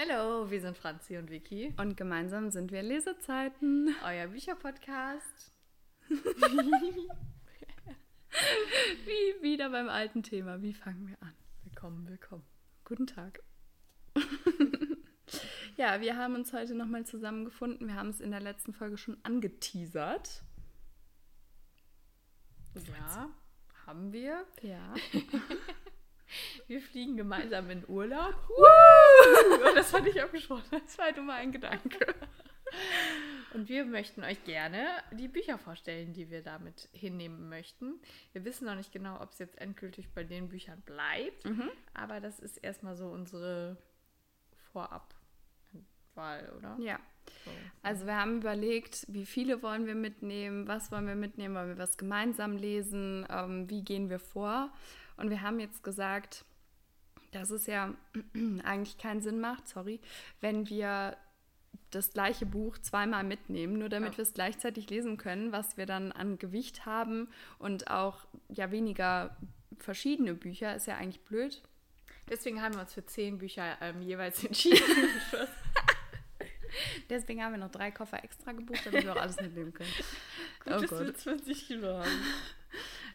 Hallo, wir sind Franzi und Vicky. Und gemeinsam sind wir Lesezeiten. Euer Bücherpodcast. Wie wieder beim alten Thema. Wie fangen wir an? Willkommen, willkommen. Guten Tag. ja, wir haben uns heute nochmal zusammengefunden. Wir haben es in der letzten Folge schon angeteasert. Ja, haben wir. Ja. Wir fliegen gemeinsam in Urlaub. Woo! Das fand ich auch schon. Das war nur mal ein Gedanke. Und wir möchten euch gerne die Bücher vorstellen, die wir damit hinnehmen möchten. Wir wissen noch nicht genau, ob es jetzt endgültig bei den Büchern bleibt, Mhm. aber das ist erstmal so unsere Vorabwahl, oder? Ja. So. Also wir haben überlegt, wie viele wollen wir mitnehmen, was wollen wir mitnehmen, wollen wir was gemeinsam lesen, ähm, wie gehen wir vor. Und wir haben jetzt gesagt, dass es ja eigentlich keinen Sinn macht, sorry, wenn wir das gleiche Buch zweimal mitnehmen, nur damit Ja. wir es gleichzeitig lesen können, was wir dann an Gewicht haben und auch ja weniger verschiedene Bücher, ist ja eigentlich blöd. Deswegen haben wir uns für zehn Bücher ähm, jeweils entschieden. Deswegen haben wir noch drei Koffer extra gebucht, damit wir auch alles mitnehmen können. Gut, Oh dass Gott. wir 20 Kilo haben.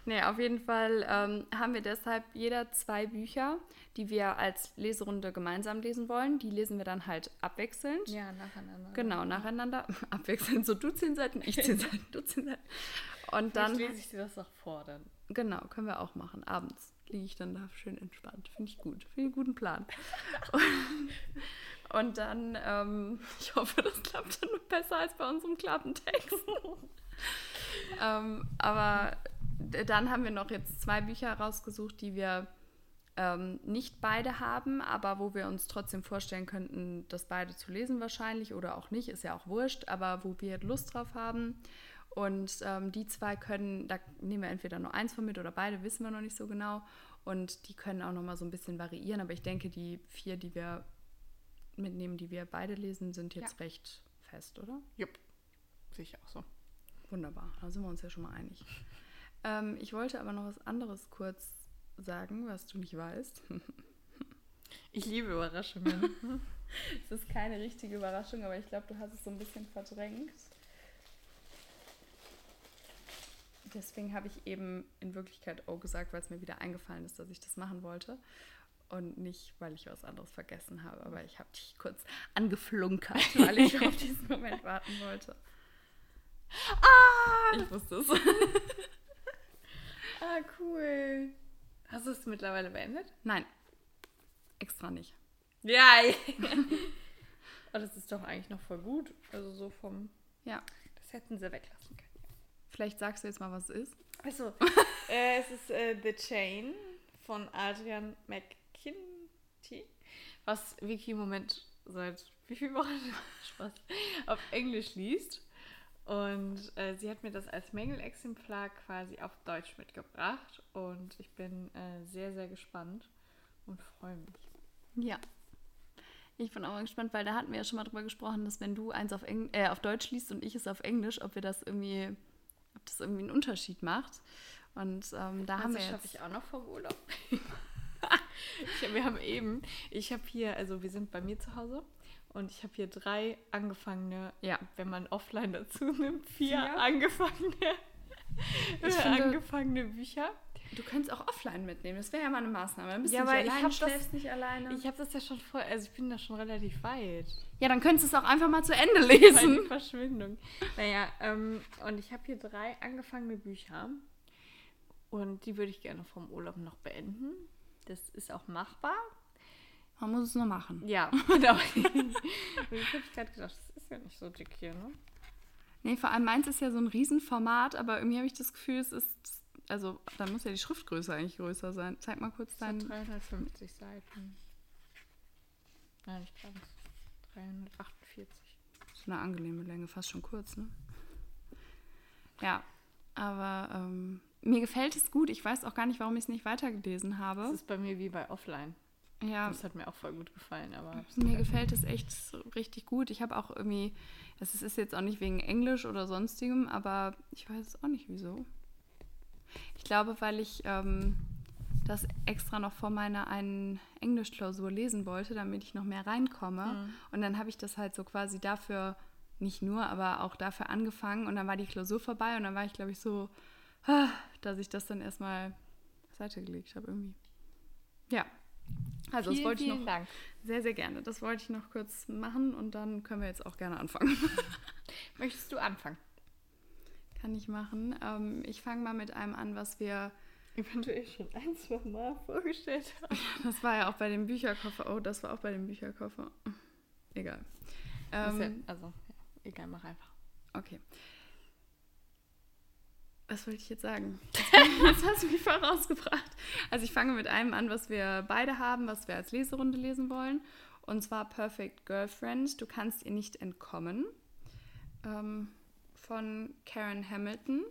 Nee, auf jeden Fall ähm, haben wir deshalb jeder zwei Bücher, die wir als Leserunde gemeinsam lesen wollen. Die lesen wir dann halt abwechselnd. Ja, nacheinander. Genau, nacheinander. Abwechselnd. So du zehn Seiten, ich zehn Seiten, du zehn Seiten. Und Dann dann, lese ich dir das auch vor dann. genau, können wir auch machen. Abends liege ich dann da schön entspannt. Finde ich gut. Finde ich einen guten Plan. Und dann, ähm, ich hoffe, das klappt dann besser als bei unserem Klappentext. ähm, aber dann haben wir noch jetzt zwei Bücher rausgesucht, die wir ähm, nicht beide haben, aber wo wir uns trotzdem vorstellen könnten, das beide zu lesen wahrscheinlich oder auch nicht, ist ja auch wurscht, aber wo wir Lust drauf haben. Und ähm, die zwei können, da nehmen wir entweder nur eins von mit oder beide, wissen wir noch nicht so genau. Und die können auch noch mal so ein bisschen variieren, aber ich denke, die vier, die wir mitnehmen, die wir beide lesen, sind jetzt recht fest, oder? Jupp. Sehe ich auch so. Wunderbar, da sind wir uns ja schon mal einig. Ähm, ich wollte aber noch was anderes kurz sagen, was du nicht weißt. Ich liebe Überraschungen. Es ist keine richtige Überraschung, aber ich glaube, du hast es so ein bisschen verdrängt. Deswegen habe ich eben in Wirklichkeit O gesagt, weil es mir wieder eingefallen ist, dass ich das machen wollte. Und nicht, weil ich was anderes vergessen habe. Aber ich habe dich kurz angeflunkert, weil ich auf diesen Moment warten wollte. ah! Ich wusste es. Ah, cool. Hast du es mittlerweile beendet? Nein, extra nicht. Ja. Aber das ist doch eigentlich noch voll gut. Also so vom... Ja, Das hätten sie weglassen können. vielleicht sagst du jetzt mal, was es ist. Also, äh, es ist äh, The Chain von Adrian McKinty, was Vicky im Moment seit wie vielen Wochen Spaß, auf Englisch liest. Und äh, sie hat mir das als Mängelexemplar quasi auf Deutsch mitgebracht. Und ich bin äh, sehr, sehr gespannt und freue mich. Ja. Ich bin auch mal gespannt, weil da hatten wir ja schon mal drüber gesprochen, dass wenn du eins auf, Eng äh, auf Deutsch liest und ich es auf Englisch, ob wir das irgendwie, ob das irgendwie einen Unterschied macht. Und ähm, da haben wir das schaffe ich auch noch vom Urlaub. ich, wir haben eben, ich habe hier, also wir sind bei mir zu Hause und ich habe hier drei angefangene, Ja. wenn man offline dazu nimmt, vier, Vier? angefangene, Ich finde- angefangene Bücher. Du könntest auch offline mitnehmen, das wäre ja mal eine Maßnahme. Dann bist Ja, du ich das- schläfst nicht alleine. Ich habe das ja schon voll, also ich bin da schon relativ weit. ja, dann könntest du es auch einfach mal zu Ende lesen. die Verschwindung. Naja, ähm, und ich habe hier drei angefangene Bücher und die würde ich gerne vom Urlaub noch beenden. Das ist auch machbar. Man muss es nur machen. Ja, genau. Jetzt habe ich gerade gedacht, das ist ja nicht so dick hier, ne? Nee, vor allem meins ist ja so ein Riesenformat, aber irgendwie habe ich das Gefühl, es ist. Also, da muss ja die Schriftgröße eigentlich größer sein. Zeig mal kurz Das deinen. 350 Seiten. Nein, nicht ganz. 348. So eine angenehme Länge, fast schon kurz, ne? Ja, aber ähm, mir gefällt es gut. Ich weiß auch gar nicht, warum ich es nicht weitergelesen Das habe. ist bei mir wie bei Offline. Ja, Das hat mir auch voll gut gefallen, aber mir gefällt es echt richtig gut. Ich habe auch irgendwie, es ist jetzt auch nicht wegen Englisch oder sonstigem, aber ich weiß auch nicht wieso. Ich glaube, weil ich ähm, das extra noch vor meiner einen Englischklausur lesen wollte, damit ich noch mehr reinkomme. Mhm. Und dann habe ich das halt so quasi dafür, nicht nur, aber auch dafür angefangen. Und dann war die Klausur vorbei und dann war ich, glaube ich, so, ah, dass ich das dann erstmal beiseite gelegt habe irgendwie. Ja. Also das Vielen, wollte ich noch Dank. sehr, sehr gerne. Das wollte ich noch kurz machen und dann können wir jetzt auch gerne anfangen. Möchtest du anfangen? Kann ich machen. Ähm, ich fange mal mit einem an, was wir Eventuell schon ein, zwei Mal vorgestellt haben. Das war ja auch bei dem Bücherkoffer. Oh, das war auch bei dem Bücherkoffer. Egal. Das Ähm, also, ja, egal, mach einfach. okay. Was wollte ich jetzt sagen? Jetzt hast du mich voll rausgebracht. Also ich fange mit einem an, was wir beide haben, was wir als Leserunde lesen wollen. Und zwar Perfect Girlfriend. Du kannst ihr nicht entkommen. Ähm, von Karen Hamilton.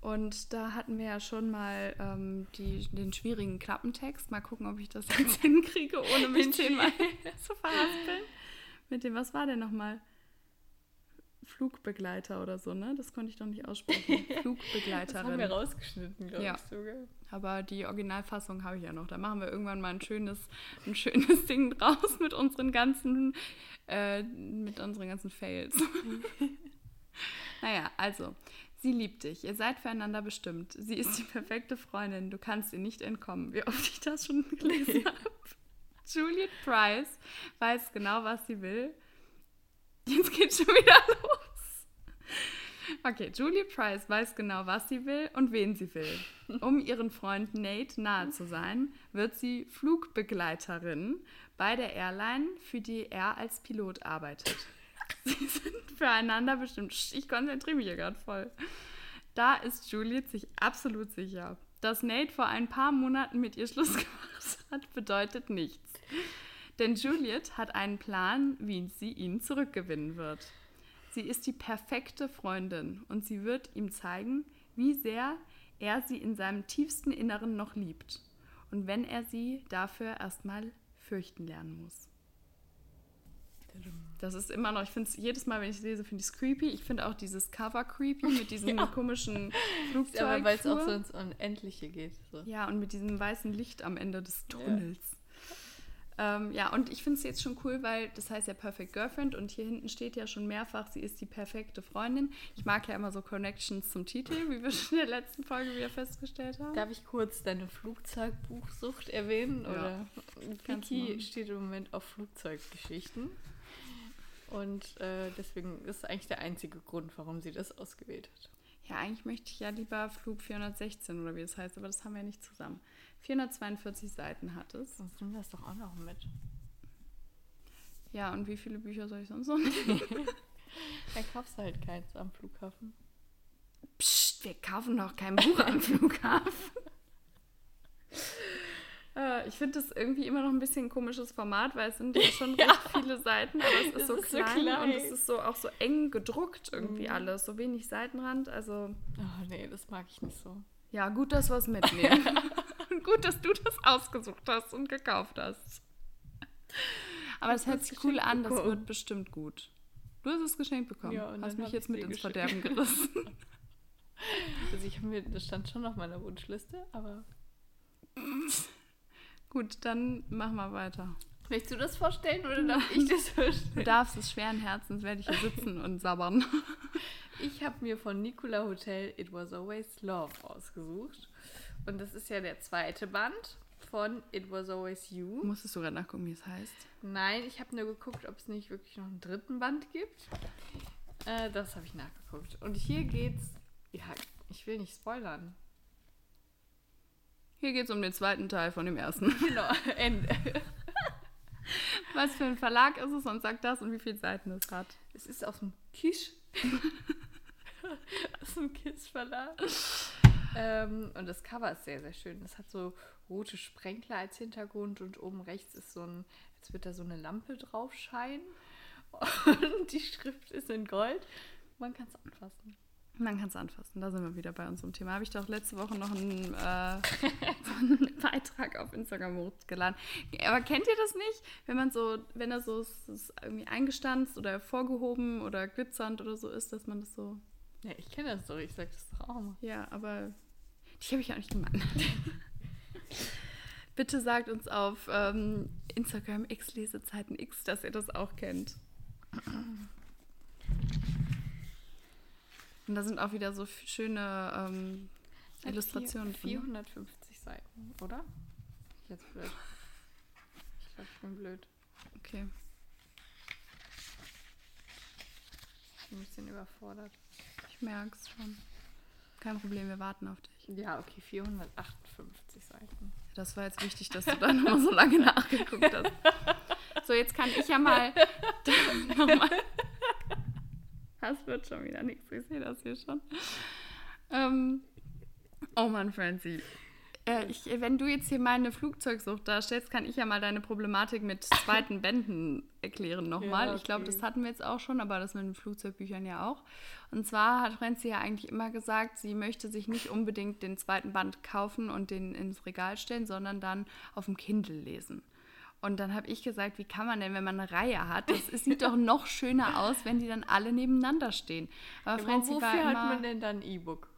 Und da hatten wir ja schon mal ähm, die, den schwierigen Klappentext. Mal gucken, ob ich das jetzt hinkriege, ohne mich Den zehnmal zu verhaspeln. Mit dem, was war der nochmal? Flugbegleiter oder so, ne? Das konnte ich doch nicht aussprechen. Das haben wir Flugbegleiterin. rausgeschnitten, glaube Ja. ich sogar. Aber die Originalfassung habe ich ja noch. Da machen wir irgendwann mal ein schönes, ein schönes Ding draus mit unseren ganzen, äh, mit unseren ganzen Fails. naja, also, sie liebt dich. Ihr seid füreinander bestimmt. Sie ist die perfekte Freundin. Du kannst ihr nicht entkommen. Wie oft ich das schon gelesen habe. Juliet Price weiß genau, was sie will. Jetzt geht's schon wieder los. Okay, Julie Price weiß genau, was sie will und wen sie will. Um ihren Freund Nate nahe zu sein, wird sie Flugbegleiterin bei der Airline, für die er als Pilot arbeitet. Sie sind füreinander bestimmt. Ich konzentriere mich hier gerade voll. Da ist Juliet sich absolut sicher. Dass Nate vor ein paar Monaten mit ihr Schluss gemacht hat, bedeutet nichts. Denn Juliet hat einen Plan, wie sie ihn zurückgewinnen wird. Sie ist die perfekte Freundin und sie wird ihm zeigen, wie sehr er sie in seinem tiefsten Inneren noch liebt. Und wenn er sie dafür erstmal fürchten lernen muss. Das ist immer noch, ich finde es jedes Mal, wenn ich es lese, finde ich es creepy. Ich finde auch dieses Cover creepy mit diesem Ja. komischen Flugzeug. Aber weil es auch so ins Unendliche geht. So. Ja, und mit diesem weißen Licht am Ende des Tunnels. Ja, ähm, ja und ich finde es jetzt schon cool, weil das heißt ja Perfect Girlfriend und hier hinten steht ja schon mehrfach, sie ist die perfekte Freundin. Ich mag ja immer so Connections zum Titel, wie wir schon in der letzten Folge wieder festgestellt haben. Darf ich kurz deine Flugzeugbuchsucht erwähnen? Ja, Oder? Vicky steht im Moment auf Flugzeuggeschichten. Und äh, deswegen ist eigentlich der einzige Grund, warum sie das ausgewählt hat. Ja, eigentlich möchte ich ja lieber Flug 416 oder wie es heißt, aber das haben wir nicht zusammen. 442 Seiten hat es. Sonst nimm das doch auch noch mit. Ja, und wie viele Bücher soll ich sonst noch nehmen? Dann kaufst du halt keins am Flughafen. Psst, wir kaufen noch kein Buch am Flughafen. Äh, Ich finde das irgendwie immer noch ein bisschen ein komisches Format, weil es sind ja schon recht viele Seiten, aber es ist, Es so, ist so klein und klein. es ist so auch so eng gedruckt irgendwie Mhm. alles, so wenig Seitenrand. Also Oh nee, das mag ich nicht so. ja, gut, dass wir es mitnehmen. gut, dass du das ausgesucht hast und gekauft hast. Aber es hört sich cool an, das bekommen. wird bestimmt gut. Du hast es geschenkt bekommen. Ja, und hast mich jetzt mit ins. Verderben gerissen. Also ich habe mir, das stand schon auf meiner Wunschliste, aber. gut, dann machen wir weiter. Möchtest du das vorstellen oder darf ich das Du vorstellen? darfst es schweren Herzens, werde ich hier sitzen und sabbern. Ich habe mir von Nicola Hotel It Was Always Love ausgesucht. Und das ist ja der zweite Band von It Was Always You. Musstest du gerade nachgucken, wie es heißt? Nein, ich habe nur geguckt, ob es nicht wirklich noch einen dritten Band gibt. Äh, das habe ich nachgeguckt. Und hier geht's. Ja, ich will nicht spoilern. Hier geht es um den zweiten Teil von dem ersten. Genau, Ende. Was für ein Verlag ist es und sagt das und wie viele Seiten es hat. Es ist aus dem Kisch. aus dem Kisch-Verlag. Ähm, und das Cover ist sehr, sehr schön. Es hat so rote Sprenkler als Hintergrund und oben rechts ist so ein, jetzt wird da so eine Lampe drauf scheinen. Und die Schrift ist in Gold. Man kann es anfassen. Man kann es anfassen, da sind wir wieder bei unserem Thema. Habe ich doch letzte Woche noch einen, äh, einen Beitrag auf Instagram hochgeladen. Aber kennt ihr das nicht? Wenn man so, wenn er so irgendwie eingestanzt oder hervorgehoben oder glitzernd oder so ist, dass man das so. Ja, ich kenne das doch. Ich sag das doch auch mal. Ja, aber die habe ich ja auch nicht gemacht. Bitte sagt uns auf ähm, Instagram x Lesezeiten x, dass ihr das auch kennt. Und da sind auch wieder so schöne ähm, Illustrationen drin. 450 Seiten, oder? Jetzt blöd. Ich glaube, ich bin blöd. Okay. Ich bin ein bisschen überfordert. Ich merke es schon. Kein Problem, wir warten auf dich. Ja, okay, 458 Seiten. Das war jetzt wichtig, dass du da nochmal so lange nachgeguckt hast. So, jetzt kann ich ja mal. das wird schon wieder nichts. Ich sehe das hier schon. Ähm, oh Mann, Francie. Äh, ich, wenn du jetzt hier meine Flugzeugsucht darstellst, kann ich ja mal deine Problematik mit zweiten Bänden erklären nochmal. Ja, okay. Ich glaube, das hatten wir jetzt auch schon, aber das mit den Flugzeugbüchern ja auch. Und zwar hat Franzi ja eigentlich immer gesagt, sie möchte sich nicht unbedingt den zweiten Band kaufen und den ins Regal stellen, sondern dann auf dem Kindle lesen. Und dann habe ich gesagt, wie kann man denn, wenn man eine Reihe hat, das sieht doch noch schöner aus, wenn die dann alle nebeneinander stehen. Aber, ja, Franzi wofür immer, hat man denn dann E-Book?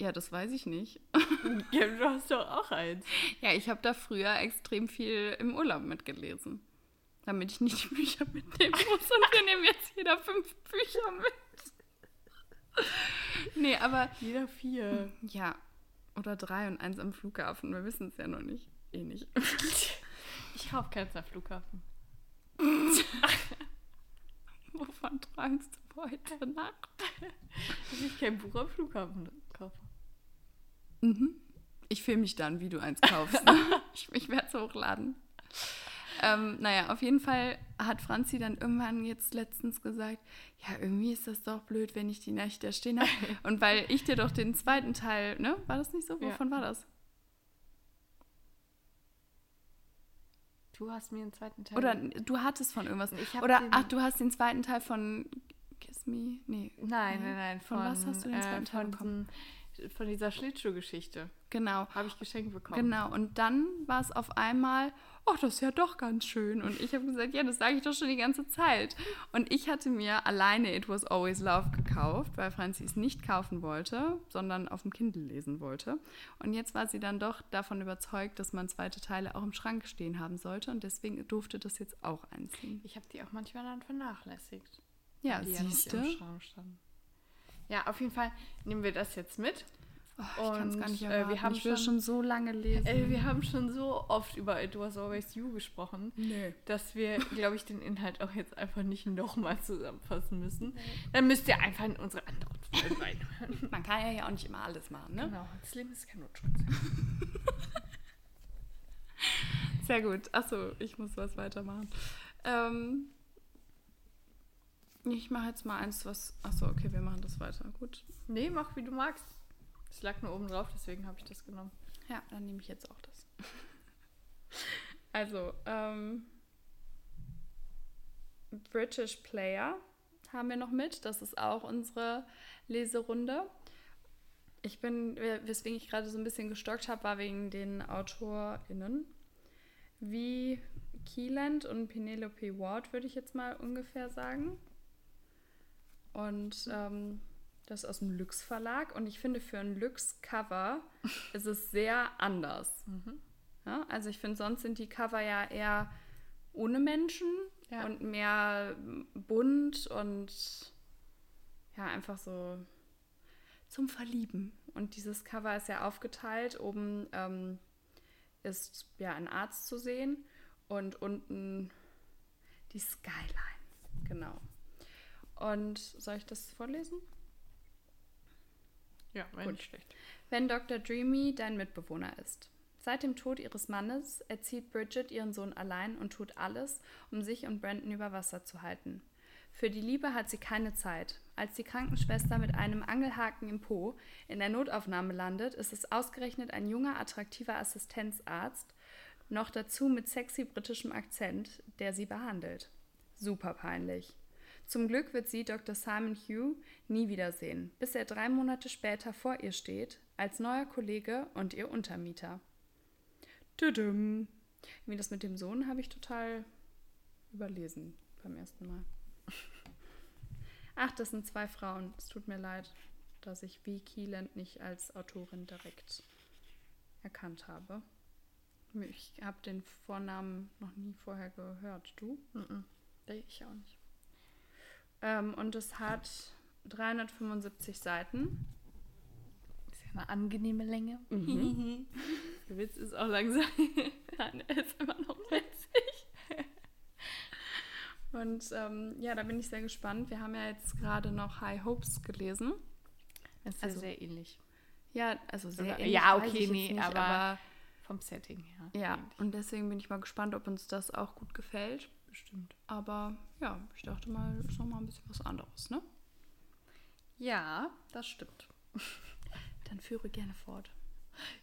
Ja, das weiß ich nicht. Ja, du hast doch auch eins. Ja, ich habe da früher extrem viel im Urlaub mitgelesen. Damit ich nicht die Bücher mitnehmen muss. Und wir nehmen jetzt jeder fünf Bücher mit. Nee, aber. Jeder vier. Ja. Oder drei und eins am Flughafen. Wir wissen es ja noch nicht. Eh nicht. Ich kaufe keins am Flughafen. Wovon träumst du heute Nacht? Dass ich kein Buch am Flughafen. Mhm. Ich filme mich dann, wie du eins kaufst. Ne? ich ich werde es hochladen. Ähm, naja, auf jeden Fall hat Franzi dann irgendwann jetzt letztens gesagt, ja, irgendwie ist das doch blöd, wenn ich die Nächte stehen habe. Und weil ich dir doch den zweiten Teil, ne? War das nicht so? Wovon ja. war das? Du hast mir einen zweiten Teil. Oder du hattest von irgendwas. Oder ach, du hast den zweiten Teil von Kiss Me. Nee. Nein, nein, nein. Von, von was hast du den zweiten äh, Teil bekommen? Von dieser Schlittschuhgeschichte. Genau. Habe ich geschenkt bekommen. Genau. Und dann war es auf einmal, oh, das ist ja doch ganz schön. Und ich habe gesagt, ja, das sage ich doch schon die ganze Zeit. Und ich hatte mir alleine It Was Always Love gekauft, weil Franzi es nicht kaufen wollte, sondern auf dem Kindle lesen wollte. Und jetzt war sie dann doch davon überzeugt, dass man zweite Teile auch im Schrank stehen haben sollte. Und deswegen durfte das jetzt auch einziehen. Ich habe die auch manchmal dann vernachlässigt. Ja, siehst du. Ja ja, auf jeden Fall nehmen wir das jetzt mit. Oh, ich kann es gar nicht erwarten. Äh, wir haben ich will schon, schon so lange lesen. Äh, wir haben schon so oft über It Was Always You gesprochen, nee. dass wir, glaube ich, den Inhalt auch jetzt einfach nicht nochmal zusammenfassen müssen. Nee. Dann müsst ihr einfach in unsere anderen Folgen reinhören. Man kann ja, ja auch nicht immer alles machen, ne? Genau, das Leben ist kein Notschutz. Sehr gut. Achso, ich muss was weitermachen. Ähm, ich mache jetzt mal eins, was. Achso, okay, wir machen das weiter. Gut. Nee, mach wie du magst. Es lag nur oben drauf, deswegen habe ich das genommen. Ja, dann nehme ich jetzt auch das. also, ähm, British Player haben wir noch mit. Das ist auch unsere Leserunde. Ich bin, weswegen ich gerade so ein bisschen gestockt habe, war wegen den AutorInnen. Wie Kieland und Penelope Ward, würde ich jetzt mal ungefähr sagen. Und ähm, das ist aus dem Lux Verlag. Und ich finde, für ein Lux-Cover ist es sehr anders. Mhm. Ja, also ich finde, sonst sind die Cover ja eher ohne Menschen ja. und mehr bunt und ja, einfach so zum Verlieben. Und dieses Cover ist ja aufgeteilt. Oben ähm, ist ja ein Arzt zu sehen und unten die Skyline. Genau. Und soll ich das vorlesen? Ja, wenn nicht schlecht. Wenn Dr. Dreamy dein Mitbewohner ist. Seit dem Tod ihres Mannes erzieht Bridget ihren Sohn allein und tut alles, um sich und Brandon über Wasser zu halten. Für die Liebe hat sie keine Zeit. Als die Krankenschwester mit einem Angelhaken im Po in der Notaufnahme landet, ist es ausgerechnet ein junger, attraktiver Assistenzarzt, noch dazu mit sexy britischem Akzent, der sie behandelt. Super peinlich. Zum Glück wird sie Dr. Simon Hugh nie wiedersehen, bis er drei Monate später vor ihr steht, als neuer Kollege und ihr Untermieter. Tudum. Wie das mit dem Sohn habe ich total überlesen beim ersten Mal. Ach, das sind zwei Frauen. Es tut mir leid, dass ich V. Keeland nicht als Autorin direkt erkannt habe. Ich habe den Vornamen noch nie vorher gehört. Du? Mhm. Ich auch nicht. Ähm, und es hat 375 Seiten. Ist ja eine angenehme Länge. Mhm. Der Witz ist auch langsam. Nein, er ist immer noch witzig. Und ähm, ja, da bin ich sehr gespannt. Wir haben ja jetzt gerade noch High Hopes gelesen. Das ist Also- ja sehr ähnlich. Ja, also sehr Oder- ähnlich. ja, okay, nee, nicht, aber- Vom Setting her. ja, ähnlich. und deswegen bin ich mal gespannt, ob uns das auch gut gefällt. Bestimmt. Aber ja, ich dachte mal, ist noch mal ein bisschen was anderes, ne? Ja, das stimmt. Dann führe gerne fort.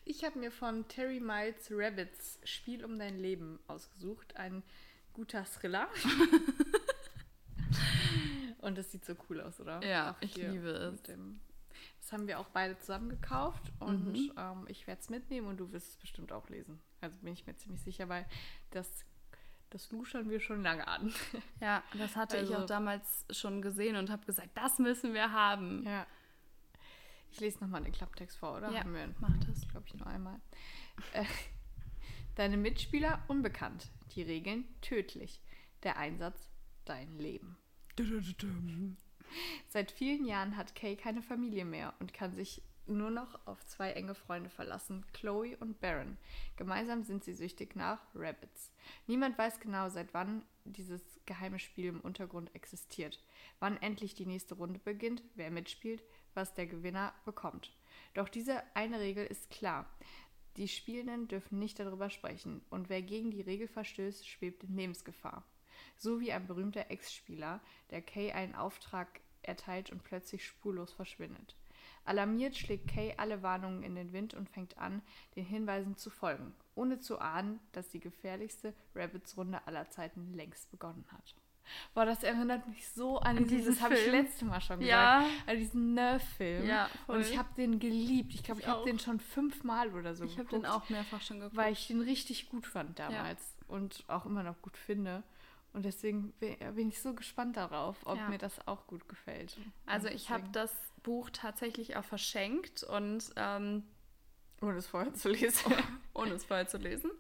Ich habe mir von Terry Miles Rabbits Spiel um dein Leben ausgesucht. Ein guter Thriller. Und das sieht so cool aus, oder? Ja, ich liebe es. das haben wir auch beide zusammen gekauft und ähm, ich werde es mitnehmen und du wirst es bestimmt auch lesen. Also bin ich mir ziemlich sicher, weil das, das luschern wir schon lange an. Ja, das hatte ich Also- auch damals schon gesehen und habe gesagt, das müssen wir haben. Ja. Ich lese nochmal den Klapptext vor, oder? Ja, wir mach das. glaube ich, nur einmal. Äh, Deine Mitspieler unbekannt. Die Regeln tödlich. Der Einsatz dein Leben. Seit vielen Jahren hat Kay keine Familie mehr und kann sich nur noch auf zwei enge Freunde verlassen, Chloe und Baron. Gemeinsam sind sie süchtig nach Rabbits. Niemand weiß genau, seit wann dieses geheime Spiel im Untergrund existiert, wann endlich die nächste Runde beginnt, wer mitspielt, was der Gewinner bekommt. Doch diese eine Regel ist klar. Die Spielenden dürfen nicht darüber sprechen und wer gegen die Regel verstößt, schwebt in Lebensgefahr. So wie ein berühmter Ex-Spieler, der Kay einen Auftrag erteilt und plötzlich spurlos verschwindet. Alarmiert schlägt Kay alle Warnungen in den Wind und fängt an, den Hinweisen zu folgen, ohne zu ahnen, dass die gefährlichste Rabbits-Runde aller Zeiten längst begonnen hat. Boah, das erinnert mich so an, An dieses, diesen das habe ich Film. letztes Mal schon gesagt, Ja. an diesen Nerf-Film. Ja. Und ich habe den geliebt. Ich glaube, ich, Ich habe den schon fünfmal oder so Ich habe den auch mehrfach schon geguckt. weil ich den richtig gut fand damals und auch immer noch gut finde. Und deswegen bin ich so gespannt darauf, ob Ja. mir das auch gut gefällt. also ich habe das Buch tatsächlich auch verschenkt und ähm, Ohne es vorher zu lesen. ohne es vorher zu lesen.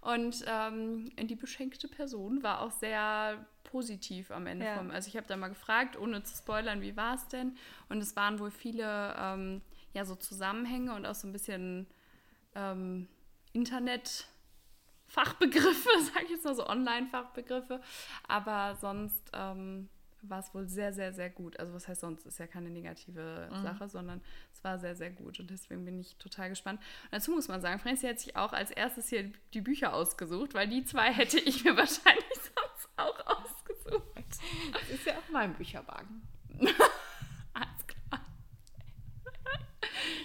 Und ähm, die beschenkte Person war auch sehr positiv am Ende Ja. vom. Also ich habe da mal gefragt, ohne zu spoilern, wie war es denn? Und es waren wohl viele ähm, ja so Zusammenhänge und auch so ein bisschen ähm, Internet. Fachbegriffe, sage ich jetzt mal so Online-Fachbegriffe, aber sonst ähm, war es wohl sehr, sehr, sehr gut. Also was heißt sonst, ist ja keine negative Sache, sondern es war sehr, sehr gut und deswegen bin ich total gespannt. Und dazu muss man sagen, Franzi hat sich auch als erstes hier die Bücher ausgesucht, weil die zwei hätte ich mir wahrscheinlich sonst auch ausgesucht. Das ist ja auch mein Bücherwagen. Alles klar.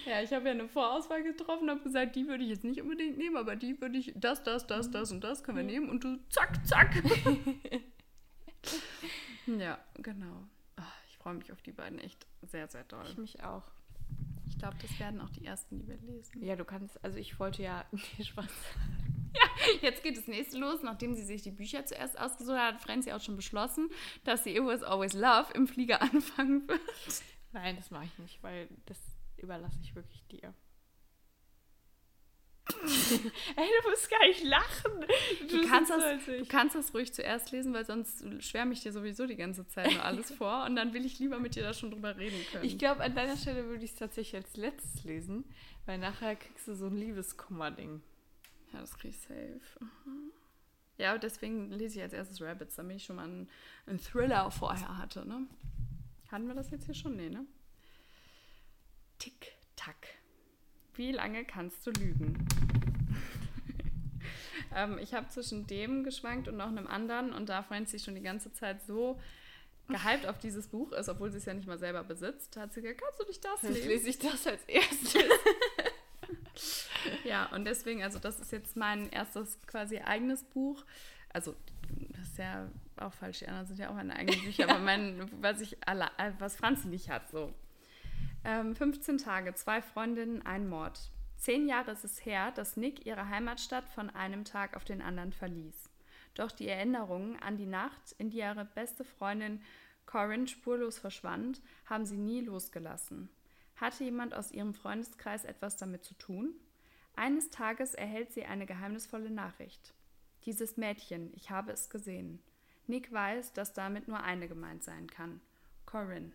Ja, ich habe ja eine Vorauswahl getroffen, habe gesagt, die würde ich jetzt nicht unbedingt nehmen, aber die würde ich, das, das, das, das und das können wir nehmen und du zack, zack. ja, genau. Ah, Ich freue mich auf die beiden echt sehr, sehr doll. Ich mich auch. Ich glaube, das werden auch die ersten, die wir lesen. Ja, du kannst, also ich wollte ja, nee, Spaß. Jetzt geht das nächste los. Nachdem sie sich die Bücher zuerst ausgesucht hat, hat Franzi auch schon beschlossen, dass sie It Was Always Love im Flieger anfangen wird. Nein, das mache ich nicht, weil das überlasse ich wirklich dir. Ey, du musst gar nicht lachen. Du kannst, sitzt das, du kannst das ruhig zuerst lesen, weil sonst schwärme ich dir sowieso die ganze Zeit nur alles vor und dann will ich lieber mit dir da schon drüber reden können. Ich glaube, an deiner Stelle würde ich es tatsächlich als letztes lesen, weil nachher kriegst du so ein Liebeskummer-Ding. ja, das kriege ich safe. Mhm. Ja, deswegen lese ich als erstes Rabbits, damit ich schon mal einen, einen Thriller vorher hatte. Ne? Hatten wir das jetzt hier schon? Nee, ne? Wie lange kannst du lügen? ähm, ich habe zwischen dem geschwankt und noch einem anderen und da Franzi schon die ganze Zeit so gehypt auf dieses Buch ist, obwohl sie es ja nicht mal selber besitzt, hat sie gesagt, kannst du nicht das Jetzt lesen? lese ich das als erstes. Ja, und deswegen, also das ist jetzt mein erstes quasi eigenes Buch. Also, das ist ja auch falsch, die anderen sind ja auch meine eigenen Bücher, aber mein, was ich alle, was Franzi nicht hat, so. Ähm, 15 Tage, zwei Freundinnen, ein Mord. Zehn Jahre ist es her, dass Nick ihre Heimatstadt von einem Tag auf den anderen verließ. Doch die Erinnerungen an die Nacht, in die ihre beste Freundin Corinne spurlos verschwand, haben sie nie losgelassen. Hatte jemand aus ihrem Freundeskreis etwas damit zu tun? Eines Tages erhält sie eine geheimnisvolle Nachricht. Dieses Mädchen, ich habe es gesehen. Nick weiß, dass damit nur eine gemeint sein kann. Corinne.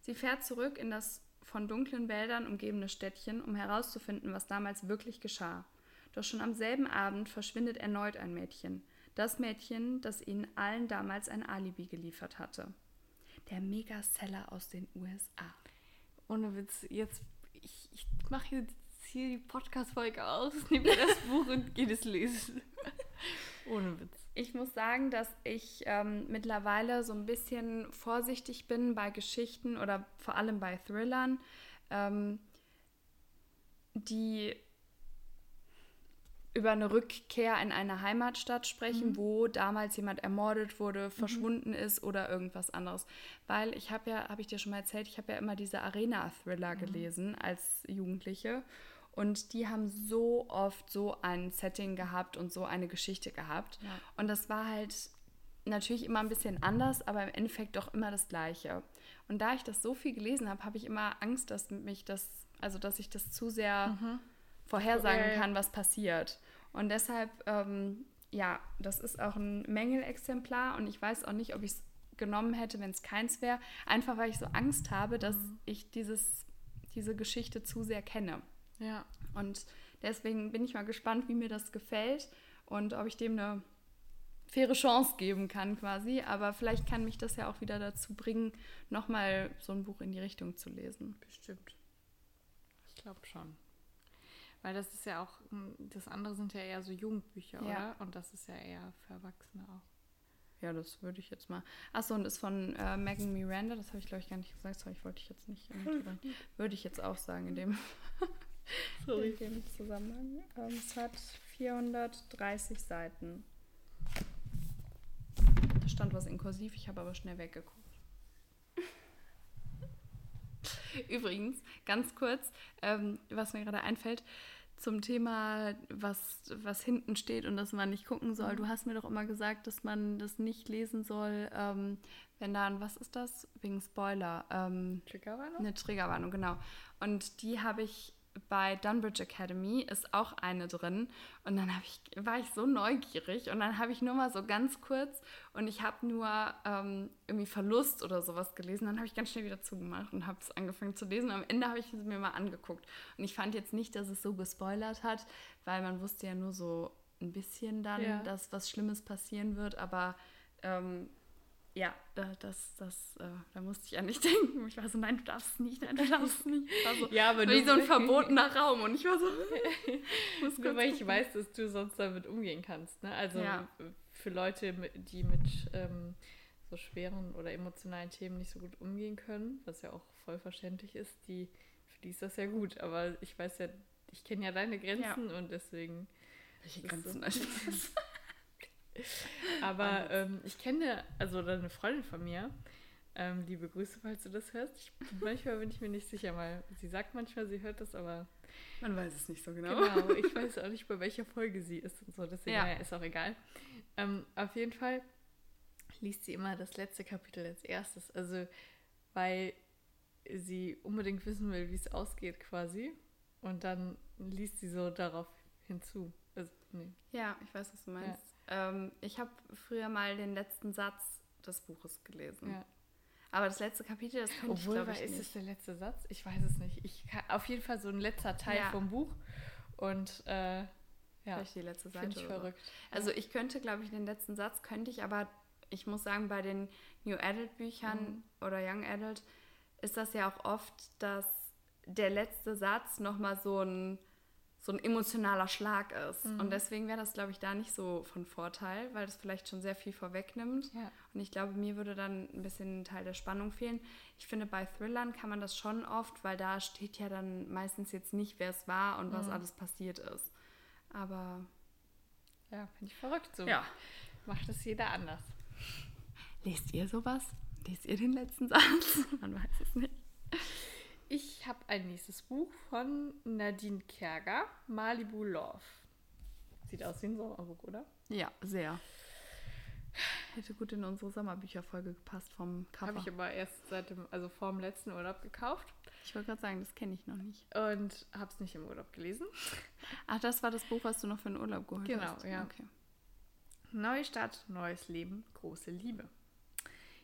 Sie fährt zurück in das von dunklen Wäldern umgebene Städtchen, um herauszufinden, was damals wirklich geschah. Doch schon am selben Abend verschwindet erneut ein Mädchen. Das Mädchen, das ihnen allen damals ein Alibi geliefert hatte. Der Megaseller aus den USA. Ohne Witz, jetzt, ich, ich mache hier die Podcast-Folge aus, nehme das Buch und gehe es lesen. Ohne Witz. Ich muss sagen, dass ich ähm, mittlerweile so ein bisschen vorsichtig bin bei Geschichten oder vor allem bei Thrillern, ähm, die über eine Rückkehr in eine Heimatstadt sprechen, mhm. wo damals jemand ermordet wurde, mhm. verschwunden mhm. ist oder irgendwas anderes. Weil ich habe ja, habe ich dir schon mal erzählt, ich habe ja immer diese Arena-Thriller mhm. gelesen als Jugendliche. Und die haben so oft so ein Setting gehabt und so eine Geschichte gehabt. Ja. Und das war halt natürlich immer ein bisschen anders, aber im Endeffekt doch immer das Gleiche. Und da ich das so viel gelesen habe, habe ich immer Angst, dass mich das, also dass ich das zu sehr mhm. vorhersagen kann, was passiert. Und deshalb, ähm, ja, das ist auch ein Mängelexemplar und ich weiß auch nicht, ob ich es genommen hätte, wenn es keins wäre. Einfach weil ich so Angst habe, dass mhm. ich dieses, diese Geschichte zu sehr kenne. Ja. Und deswegen bin ich mal gespannt, wie mir das gefällt und ob ich dem eine faire Chance geben kann quasi. Aber vielleicht kann mich das ja auch wieder dazu bringen, nochmal so ein Buch in die Richtung zu lesen. Bestimmt. Ich glaube schon. Weil das ist ja auch, hm, das andere sind ja eher so Jugendbücher, ja. oder? Und das ist ja eher für Erwachsene auch. Ja, das würde ich jetzt mal. Achso, und ist von äh, Megan Miranda, das habe ich glaube ich gar nicht gesagt, das wollte ich jetzt nicht. würde ich jetzt auch sagen, in dem Sorry. In dem Zusammenhang. Ähm, es hat 430 Seiten. Da stand was inkursiv, ich habe aber schnell weggeguckt. Übrigens, ganz kurz, ähm, was mir gerade einfällt, zum Thema, was, was hinten steht und dass man nicht gucken soll. Mhm. Du hast mir doch immer gesagt, dass man das nicht lesen soll, ähm, wenn dann, was ist das? Wegen Spoiler. Ähm, Triggerwarnung? Eine Triggerwarnung, genau. Und die habe ich bei Dunbridge Academy ist auch eine drin. Und dann ich, war ich so neugierig und dann habe ich nur mal so ganz kurz und ich habe nur ähm, irgendwie Verlust oder sowas gelesen. Dann habe ich ganz schnell wieder zugemacht und habe es angefangen zu lesen. Am Ende habe ich es mir mal angeguckt. Und ich fand jetzt nicht, dass es so gespoilert hat, weil man wusste ja nur so ein bisschen dann, ja. dass was Schlimmes passieren wird. Aber ähm, ja, das, das, äh, da musste ich an nicht denken. Ich war so, nein, du darfst nicht, nein, du darfst nicht. So, ja, aber wie so ein verbotener Raum. Und ich war so, muss Nur weil ich weiß, dass du sonst damit umgehen kannst. Ne? Also ja. für Leute, die mit ähm, so schweren oder emotionalen Themen nicht so gut umgehen können, was ja auch voll verständlich ist, die, für die ist das ja gut. Aber ich weiß ja, ich kenne ja deine Grenzen ja. und deswegen. Welche Grenzen? So, Aber ähm, ich kenne, also eine Freundin von mir, ähm, liebe Grüße, falls du das hörst. Ich, manchmal bin ich mir nicht sicher, weil sie sagt manchmal, sie hört das, aber. Man weiß es nicht so genau. Genau, ich weiß auch nicht, bei welcher Folge sie ist und so, deswegen ja. ist auch egal. Ähm, auf jeden Fall liest sie immer das letzte Kapitel als erstes. Also, weil sie unbedingt wissen will, wie es ausgeht, quasi. Und dann liest sie so darauf hinzu. Also, nee. Ja, ich weiß, was du meinst. Ähm, ich habe früher mal den letzten Satz des Buches gelesen. Ja. Aber das letzte Kapitel, das Obwohl, ich, glaube ich, ist nicht. es der letzte Satz? Ich weiß es nicht. Ich kann, auf jeden Fall so ein letzter Teil ja. vom Buch. Und äh, ja, Vielleicht die letzte Seite. Ich verrückt. Also ich könnte, glaube ich, den letzten Satz könnte ich, aber ich muss sagen, bei den New Adult Büchern mhm. oder Young Adult ist das ja auch oft, dass der letzte Satz nochmal so ein so ein emotionaler Schlag ist. Mhm. Und deswegen wäre das, glaube ich, da nicht so von Vorteil, weil das vielleicht schon sehr viel vorwegnimmt. Ja. Und ich glaube, mir würde dann ein bisschen ein Teil der Spannung fehlen. Ich finde, bei Thrillern kann man das schon oft, weil da steht ja dann meistens jetzt nicht, wer es war und mhm. was alles passiert ist. Aber. Ja, finde ich verrückt so. Ja. Macht es jeder anders. Lest ihr sowas? Lest ihr den letzten Satz? Man weiß es nicht. Ich habe ein nächstes Buch von Nadine Kerger, Malibu Love. Sieht aus wie ein Sommerbuch, oder? Ja, sehr. Hätte gut in unsere Sommerbücherfolge gepasst vom Cover. Habe ich aber erst seit dem, also vor dem letzten Urlaub gekauft Ich wollte gerade sagen, das kenne ich noch nicht. und habe es nicht im Urlaub gelesen. Ach, das war das Buch, was du noch für den Urlaub geholt Genau, hast. ja. Okay. Neustart, neues Leben, große Liebe.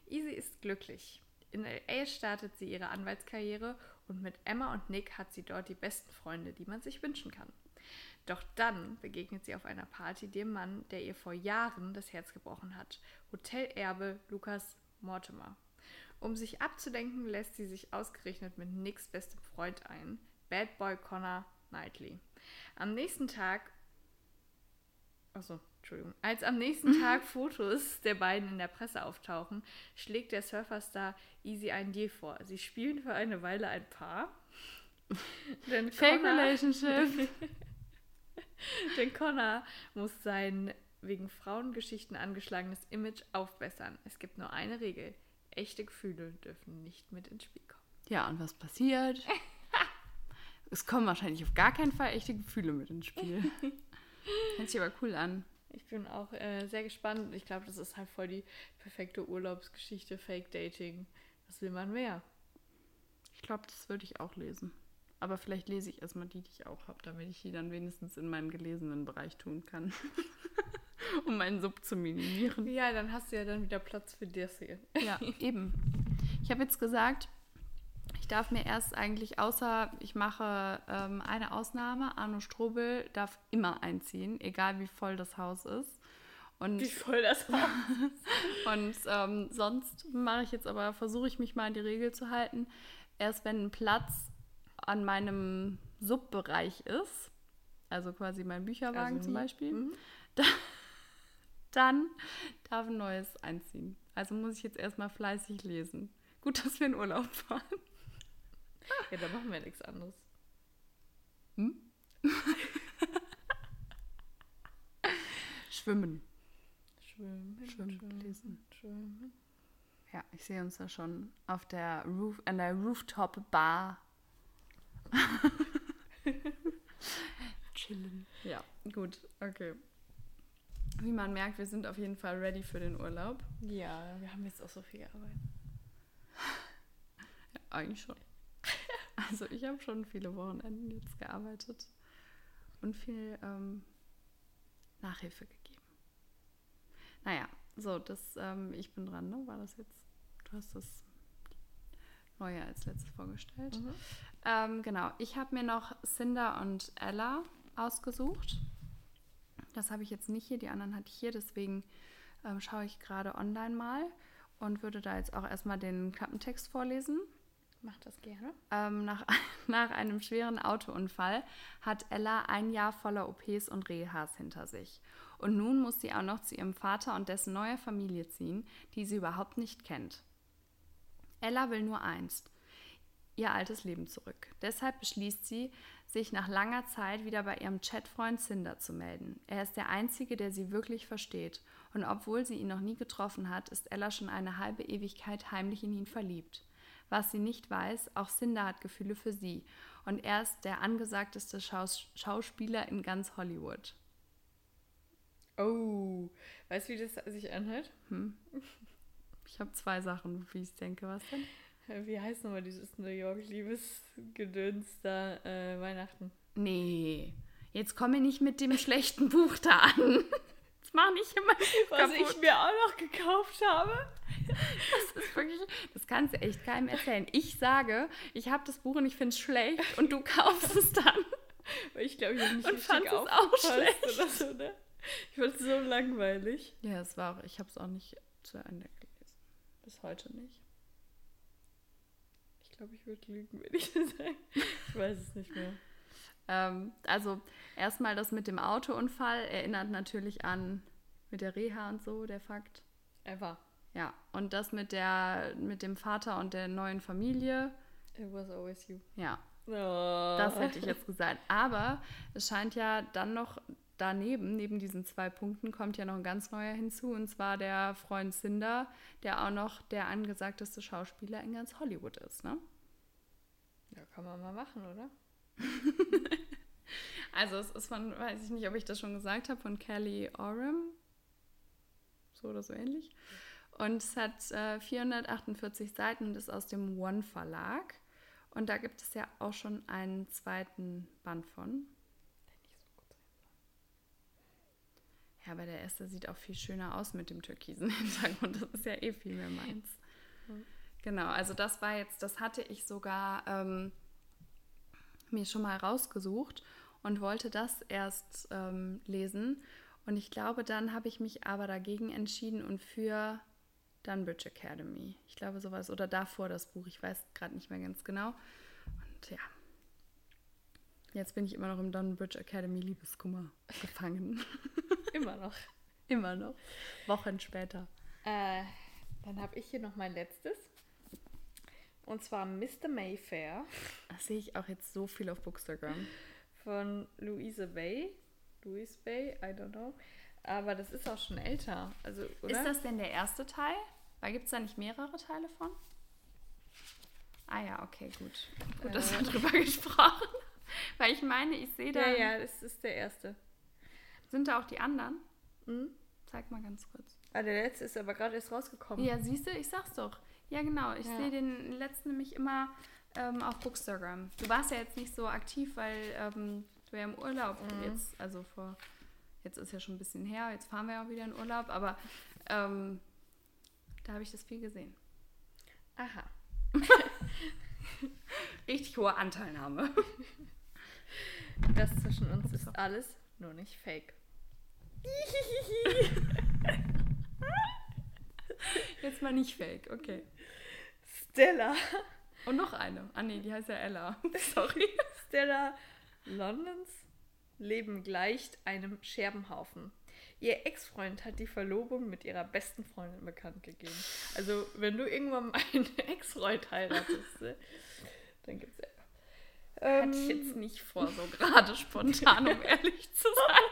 Easy ist glücklich. In LA startet sie ihre Anwaltskarriere und mit Emma und Nick hat sie dort die besten Freunde, die man sich wünschen kann. Doch dann begegnet sie auf einer Party dem Mann, der ihr vor Jahren das Herz gebrochen hat, Hotelerbe Lukas Mortimer. Um sich abzudenken, lässt sie sich ausgerechnet mit Nicks bestem Freund ein, Bad Boy Connor Knightley. Am nächsten Tag Achso, Entschuldigung. Als am nächsten Tag Fotos der beiden in der Presse auftauchen, schlägt der Surferstar Easy einen Deal vor. Sie spielen für eine Weile ein Paar. Denn Fake Connor, Relationship. denn Connor muss sein wegen Frauengeschichten angeschlagenes Image aufbessern. Es gibt nur eine Regel. Echte Gefühle dürfen nicht mit ins Spiel kommen. ja, und was passiert? es kommen wahrscheinlich auf gar keinen Fall echte Gefühle mit ins Spiel. Hört sich aber cool an. Ich bin auch äh, sehr gespannt. Ich glaube, das ist halt voll die perfekte Urlaubsgeschichte, Fake Dating. Was will man mehr? Ich glaube, das würde ich auch lesen. Aber vielleicht lese ich erstmal die, die ich auch habe, damit ich die dann wenigstens in meinen gelesenen Bereich tun kann. um meinen Sub zu minimieren. Ja, dann hast du ja dann wieder Platz für das hier. Ja, eben. Ich habe jetzt gesagt, ich darf mir erst eigentlich, außer ich mache ähm, eine Ausnahme, Arno Strobel darf immer einziehen, egal wie voll das Haus ist. Und, Wie voll das war. und ähm, sonst mache ich jetzt aber, versuche ich mich mal an die Regel zu halten. Erst wenn ein Platz an meinem Subbereich ist, also quasi mein Bücherwagen Also zum. Beispiel, Mhm. dann darf ein neues einziehen. Also muss ich jetzt erstmal fleißig lesen. Gut, dass wir in Urlaub fahren. Ja, da machen wir nichts anderes. Schwimmen. Schwimmen, Schwimmen, schwimmen, lesen. schwimmen. Ja, ich sehe uns da schon auf der Roof, an der Rooftop Bar. Chillen. Ja, gut, okay. Wie man merkt, wir sind auf jeden Fall ready für den Urlaub. Ja, wir haben jetzt auch so viel gearbeitet. Ja, eigentlich schon. Also ich habe schon viele Wochenenden jetzt gearbeitet und viel ähm, Nachhilfe gegeben. Naja, so, das, ähm, ich bin dran, ne? War das jetzt? Du hast das Neue als letztes vorgestellt. Mhm. Ähm, genau, ich habe mir noch Cinder und Ella ausgesucht. Das habe ich jetzt nicht hier, die anderen hatte ich hier, deswegen ähm, schaue ich gerade online mal und würde da jetzt auch erstmal den Klappentext vorlesen. Mach das gerne. Ähm, nach, nach einem schweren Autounfall hat Ella ein Jahr voller OPs und Rehas hinter sich. Und nun muss sie auch noch zu ihrem Vater und dessen neuer Familie ziehen, die sie überhaupt nicht kennt. Ella will nur eins, ihr altes Leben zurück. Deshalb beschließt sie, sich nach langer Zeit wieder bei ihrem Chatfreund Cinder zu melden. Er ist der Einzige, der sie wirklich versteht. Und obwohl sie ihn noch nie getroffen hat, ist Ella schon eine halbe Ewigkeit heimlich in ihn verliebt. Was sie nicht weiß, auch Cinder hat Gefühle für sie. Und er ist der angesagteste Schaus Schauspieler in ganz Hollywood. Oh, weißt du, wie das sich anhört? Ich habe zwei Sachen, wie ich denke. Was denn? Wie heißt nochmal dieses New York-Liebesgedöns da äh, Weihnachten? Nee, jetzt komme nicht mit dem schlechten Buch da an. Mach nicht immer Was kaputt. ich mir auch noch gekauft habe. Das ist wirklich, das kannst du echt keinem erzählen. Ich sage, ich habe das Buch und ich finde es schlecht und du kaufst es dann. Weil ich glaube, ich habe nicht Und fandst es auch schlecht. Oder so, ne? Ich fand es so langweilig. Ja, es war auch, ich habe es auch nicht zu Ende gelesen. Bis heute nicht. Ich glaube, ich würde lügen, wenn ich das sage. Ich weiß es nicht mehr. Ähm, also erstmal das mit dem Autounfall erinnert natürlich an mit der Reha und so, der Fakt. Er war. Ja, und das mit der mit dem Vater und der neuen Familie, It was always you. ja, Oh. das hätte ich jetzt gesagt. Aber es scheint ja dann noch daneben, neben diesen zwei Punkten, kommt ja noch ein ganz neuer hinzu, und zwar der Freund Cinder, der auch noch der angesagteste Schauspieler in ganz Hollywood ist, ne? Ja, kann man mal machen, oder? Also es ist von, weiß ich nicht, ob ich das schon gesagt habe, von Kelly Oram. so oder so ähnlich. Und es hat äh, 448 Seiten und ist aus dem One Verlag. Und da gibt es ja auch schon einen zweiten Band von. Ja, aber der erste sieht auch viel schöner aus mit dem türkisen Hintergrund. Das ist ja eh viel mehr meins. Genau, also das war jetzt, das hatte ich sogar ähm, mir schon mal rausgesucht und wollte das erst ähm, lesen. Und ich glaube, dann habe ich mich aber dagegen entschieden und für Dunbridge Academy. Ich glaube sowas. Oder davor das Buch. Ich weiß gerade nicht mehr ganz genau. Und ja. Jetzt bin ich immer noch im Dunbridge Academy Liebeskummer gefangen. immer noch. Immer noch. Wochen später. Äh, dann habe ich hier noch mein letztes. Und zwar Mr. Mayfair. Das sehe ich auch jetzt so viel auf Bookstagram. Von Louise Bay. Louise Bay, I don't know. Aber das ist auch schon älter. Also, oder? Ist das denn der erste Teil? Weil gibt es da nicht mehrere Teile von? Ah ja, okay, gut. Gut, äh. dass wir darüber gesprochen. Weil ich meine, ich sehe da. Ja, ja, das ist der erste. Sind da auch die anderen? Mhm. Zeig mal ganz kurz. Ah, der letzte ist aber gerade erst rausgekommen. Ja, siehst du, ich sag's doch. Ja, genau. Ich ja. sehe den letzten nämlich immer ähm, auf Bookstagram. Du warst ja jetzt nicht so aktiv, weil ähm, du ja im Urlaub mhm. jetzt, also vor, jetzt ist ja schon ein bisschen her, jetzt fahren wir ja auch wieder in Urlaub, aber ähm, da habe ich das viel gesehen. Aha. Richtig hohe Anteilnahme. Das zwischen uns ist alles nur nicht fake. Jetzt mal nicht fake, okay. Stella. Und noch eine. Ah nee, die heißt ja Ella. Sorry. Stella Londons Leben gleicht einem Scherbenhaufen. Ihr Ex-Freund hat die Verlobung mit ihrer besten Freundin bekannt gegeben. Also, wenn du irgendwann mal einen Ex-Freund heiratest, ne, dann gibt's ja. Ähm, Hatte ich jetzt nicht vor, so gerade spontan, um ehrlich zu sein.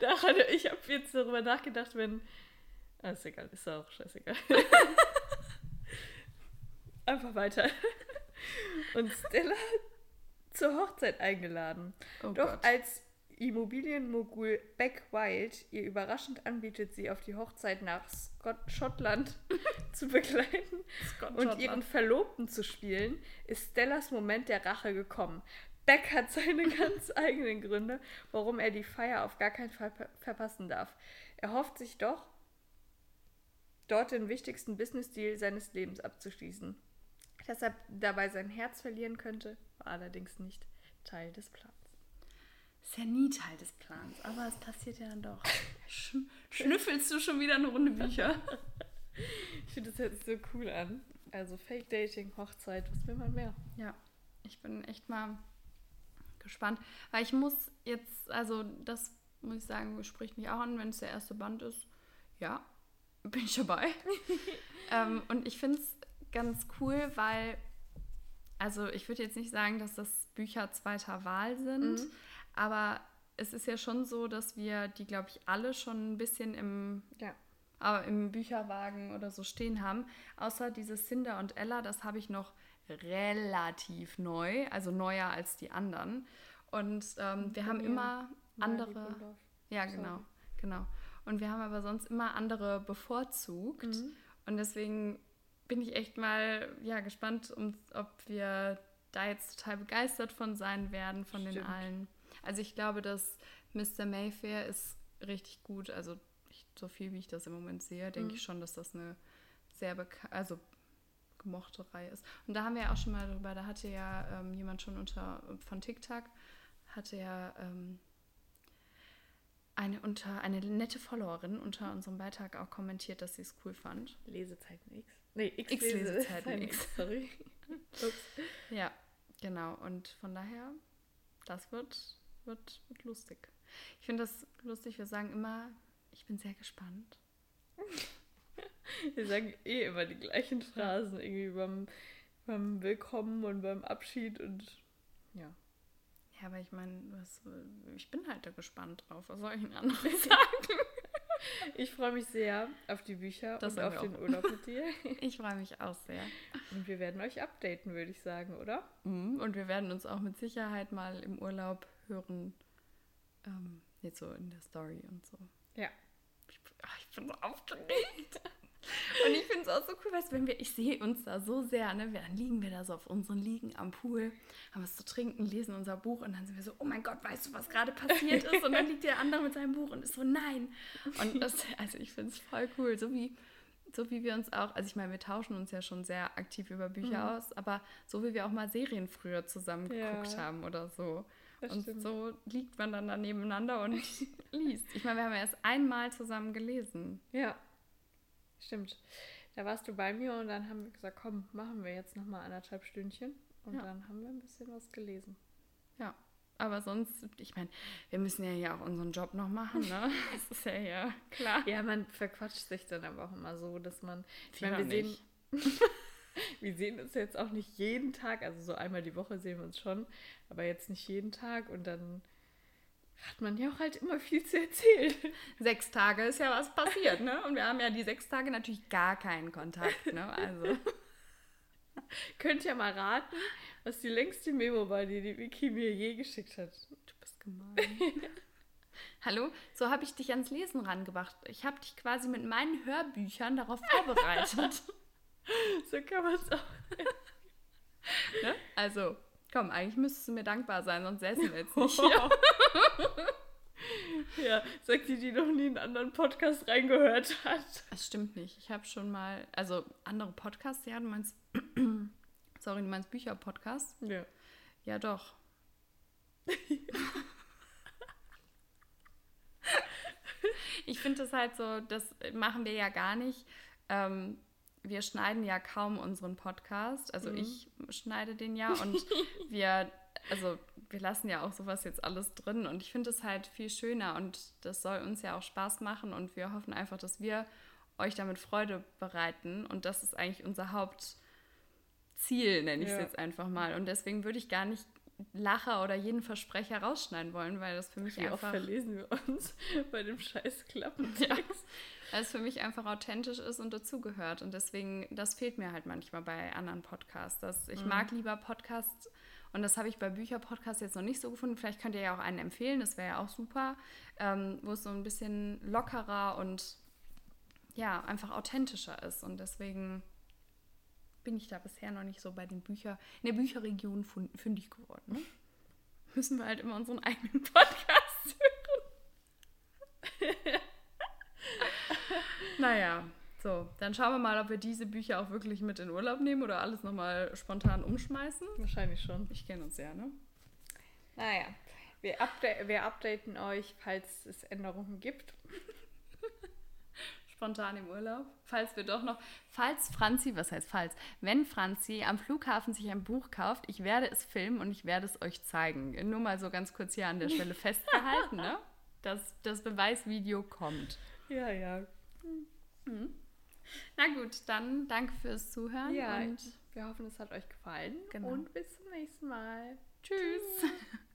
Daran, ich habe jetzt darüber nachgedacht, wenn. Ah, ist egal, ist auch scheißegal. Einfach weiter. Und Stella zur Hochzeit eingeladen. Oh Doch Gott. als Immobilienmogul Beck Wild ihr überraschend anbietet, sie auf die Hochzeit nach Scott Schottland zu begleiten Scott und ihren Verlobten zu spielen, ist Stellas Moment der Rache gekommen. Beck hat seine ganz eigenen Gründe, warum er die Feier auf gar keinen Fall verpassen darf. Er hofft sich doch, dort den wichtigsten Business-Deal seines Lebens abzuschließen. Dass er dabei sein Herz verlieren könnte, war allerdings nicht Teil des Plans. Ist ja nie Teil des Plans, aber es passiert ja dann doch. Sch schnüffelst du schon wieder eine Runde Bücher? ich finde das jetzt so cool an. Also Fake Dating, Hochzeit, was will man mehr? Ja, ich bin echt mal gespannt. Weil ich muss jetzt, also das muss ich sagen, spricht mich auch an, wenn es der erste Band ist. Ja, bin ich dabei. ähm, und ich finde es ganz cool, weil, also ich würde jetzt nicht sagen, dass das Bücher zweiter Wahl sind, mhm. aber es ist ja schon so, dass wir die, glaube ich, alle schon ein bisschen im, ja. äh, im Bücherwagen oder so stehen haben. Außer dieses Cinder und Ella, das habe ich noch relativ neu, also neuer als die anderen. Und ähm, wir haben immer andere. Ja, genau, genau. Und wir haben aber sonst immer andere bevorzugt. Mhm. Und deswegen bin ich echt mal ja, gespannt, um, ob wir da jetzt total begeistert von sein werden, von Stimmt. den allen. Also ich glaube, dass Mr. Mayfair ist richtig gut. Also ich, so viel wie ich das im Moment sehe, denke mhm. ich schon, dass das eine sehr also gemochte Reihe ist. Und da haben wir ja auch schon mal drüber, da hatte ja ähm, jemand schon unter von TikTok, hatte ja ähm, eine, unter, eine nette Followerin unter unserem Beitrag auch kommentiert, dass sie es cool fand. Lesezeiten X. Nee, X, X Lesezeiten X. X. Sorry. ja, genau. Und von daher, das wird, wird, wird lustig. Ich finde das lustig, wir sagen immer, ich bin sehr gespannt. Wir sagen eh immer die gleichen Phrasen, irgendwie beim, beim Willkommen und beim Abschied und ja. Ja, aber ich meine, ich bin halt da gespannt drauf. Was soll ich Ihnen anderes sagen? Ich freue mich sehr auf die Bücher das und auf den Urlaub mit dir. Ich freue mich auch sehr. Und wir werden euch updaten, würde ich sagen, oder? Mhm. Und wir werden uns auch mit Sicherheit mal im Urlaub hören. Ähm, Jetzt so in der Story und so. Ja. Ich, ach, ich bin so aufgeregt. Und ich finde es auch so cool, weißt du, wenn wir, ich sehe uns da so sehr, ne? Dann liegen wir da so auf unseren Liegen am Pool, haben was zu trinken, lesen unser Buch und dann sind wir so, oh mein Gott, weißt du, was gerade passiert ist? Und dann liegt der andere mit seinem Buch und ist so, nein. Und das, also ich finde es voll cool, so wie, so wie wir uns auch, also ich meine, wir tauschen uns ja schon sehr aktiv über Bücher Mhm. aus, aber so wie wir auch mal Serien früher zusammen geguckt Ja. haben oder so. Und stimmt. so liegt man dann da nebeneinander und liest. Ich meine, wir haben erst einmal zusammen gelesen. Ja. Stimmt. Da warst du bei mir und dann haben wir gesagt, komm, machen wir jetzt nochmal anderthalb Stündchen. Und Ja. dann haben wir ein bisschen was gelesen. Ja, aber sonst, ich meine, wir müssen ja hier auch unseren Job noch machen, ne? Das ist ja hier klar. Ja, man verquatscht sich dann aber auch immer so, dass man. Ich Wir meine, wir sehen, wir sehen uns jetzt auch nicht jeden Tag, also so einmal die Woche sehen wir uns schon, aber jetzt nicht jeden Tag und dann hat man ja auch halt immer viel zu erzählen. Sechs Tage ist ja was passiert, ne? Und wir haben ja die sechs Tage natürlich gar keinen Kontakt, ne? Also, Könnt ihr mal raten, was die längste Memo war, die die Vicky mir je geschickt hat. du bist gemein. Hallo, so habe ich dich ans Lesen rangebracht. Ich habe dich quasi mit meinen Hörbüchern darauf vorbereitet. So kann man es auch. ne? Also, komm, eigentlich müsstest du mir dankbar sein, sonst säßen wir jetzt nicht hier. Ja, sagt die, die noch nie in einen anderen Podcast reingehört hat. Das stimmt nicht. Ich habe schon mal, also andere Podcasts, ja, du meinst, sorry, du meinst Bücher-Podcasts? Ja. Ja, doch. ich finde das halt so, das machen wir ja gar nicht. Ähm, wir schneiden ja kaum unseren Podcast. Also Mhm. ich schneide den ja und wir, also wir lassen ja auch sowas jetzt alles drin und ich finde es halt viel schöner und das soll uns ja auch Spaß machen und wir hoffen einfach, dass wir euch damit Freude bereiten und das ist eigentlich unser Hauptziel, nenne ich es Ja. jetzt einfach mal. Und deswegen würde ich gar nicht Lacher oder jeden Versprecher rausschneiden wollen, weil das für mich Wie oft einfach verlesen wir uns bei dem scheiß Klappentext? Ja. weil es für mich einfach authentisch ist und dazugehört. Und deswegen, das fehlt mir halt manchmal bei anderen Podcasts. Dass ich mag lieber Podcasts und das habe ich bei Bücherpodcasts jetzt noch nicht so gefunden. Vielleicht könnt ihr ja auch einen empfehlen, das wäre ja auch super, ähm, wo es so ein bisschen lockerer und ja, einfach authentischer ist. Und deswegen bin ich da bisher noch nicht so bei den Büchern, in der Bücherregion fündig geworden. Ne? Müssen wir halt immer unseren eigenen Podcast hören. naja, so, dann schauen wir mal, ob wir diese Bücher auch wirklich mit in Urlaub nehmen oder alles nochmal spontan umschmeißen. Wahrscheinlich schon. Ich kenne uns ja, ne? Naja, wir, upda wir updaten euch, falls es Änderungen gibt. Spontan im Urlaub. Falls wir doch noch, falls Franzi, was heißt falls, wenn Franzi am Flughafen sich ein Buch kauft, ich werde es filmen und ich werde es euch zeigen. Nur mal so ganz kurz hier an der Stelle festgehalten, ne? Dass das Beweisvideo kommt. Ja, ja. Na gut, dann danke fürs Zuhören Ja, und wir hoffen, es hat euch gefallen. Genau. Und bis zum nächsten Mal. tschüss.